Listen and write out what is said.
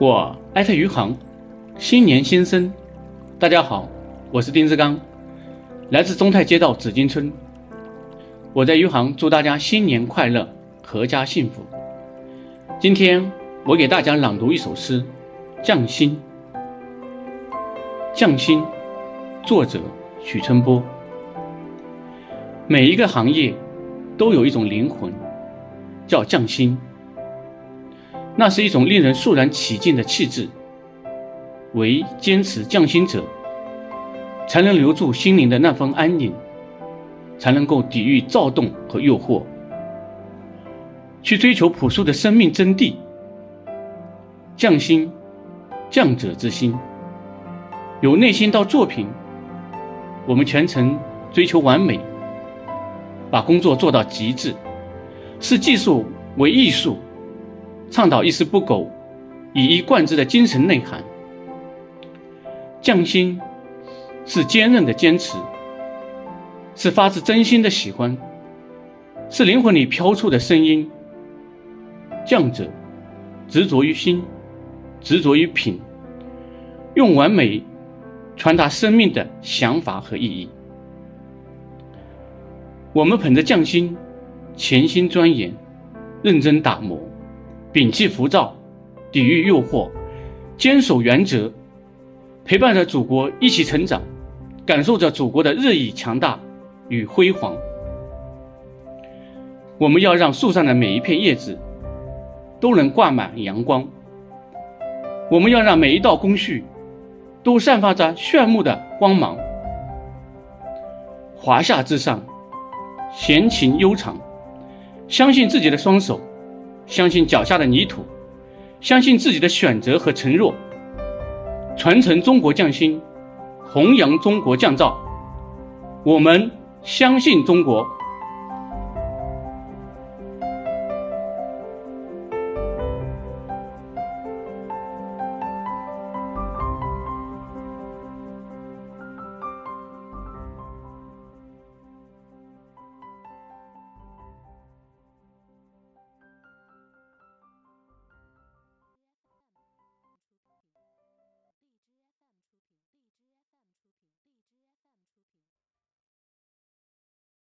我艾特余杭，新年新生，大家好，我是丁志刚，来自中泰街道紫金村。我在余杭祝大家新年快乐，阖家幸福。今天我给大家朗读一首诗《匠心》。匠心，作者许春波。每一个行业都有一种灵魂，叫匠心。那是一种令人肃然起敬的气质。唯坚持匠心者，才能留住心灵的那份安宁，才能够抵御躁动和诱惑，去追求朴素的生命真谛。匠心，匠者之心。由内心到作品，我们全程追求完美，把工作做到极致，视技术为艺术。倡导一丝不苟、以一贯之的精神内涵。匠心是坚韧的坚持，是发自真心的喜欢，是灵魂里飘出的声音。匠者执着于心，执着于品，用完美传达生命的想法和意义。我们捧着匠心，潜心钻研，认真打磨。摒弃浮躁，抵御诱惑，坚守原则，陪伴着祖国一起成长，感受着祖国的日益强大与辉煌。我们要让树上的每一片叶子都能挂满阳光，我们要让每一道工序都散发着炫目的光芒。华夏之上，闲情悠长，相信自己的双手。相信脚下的泥土，相信自己的选择和承诺，传承中国匠心，弘扬中国匠造。我们相信中国。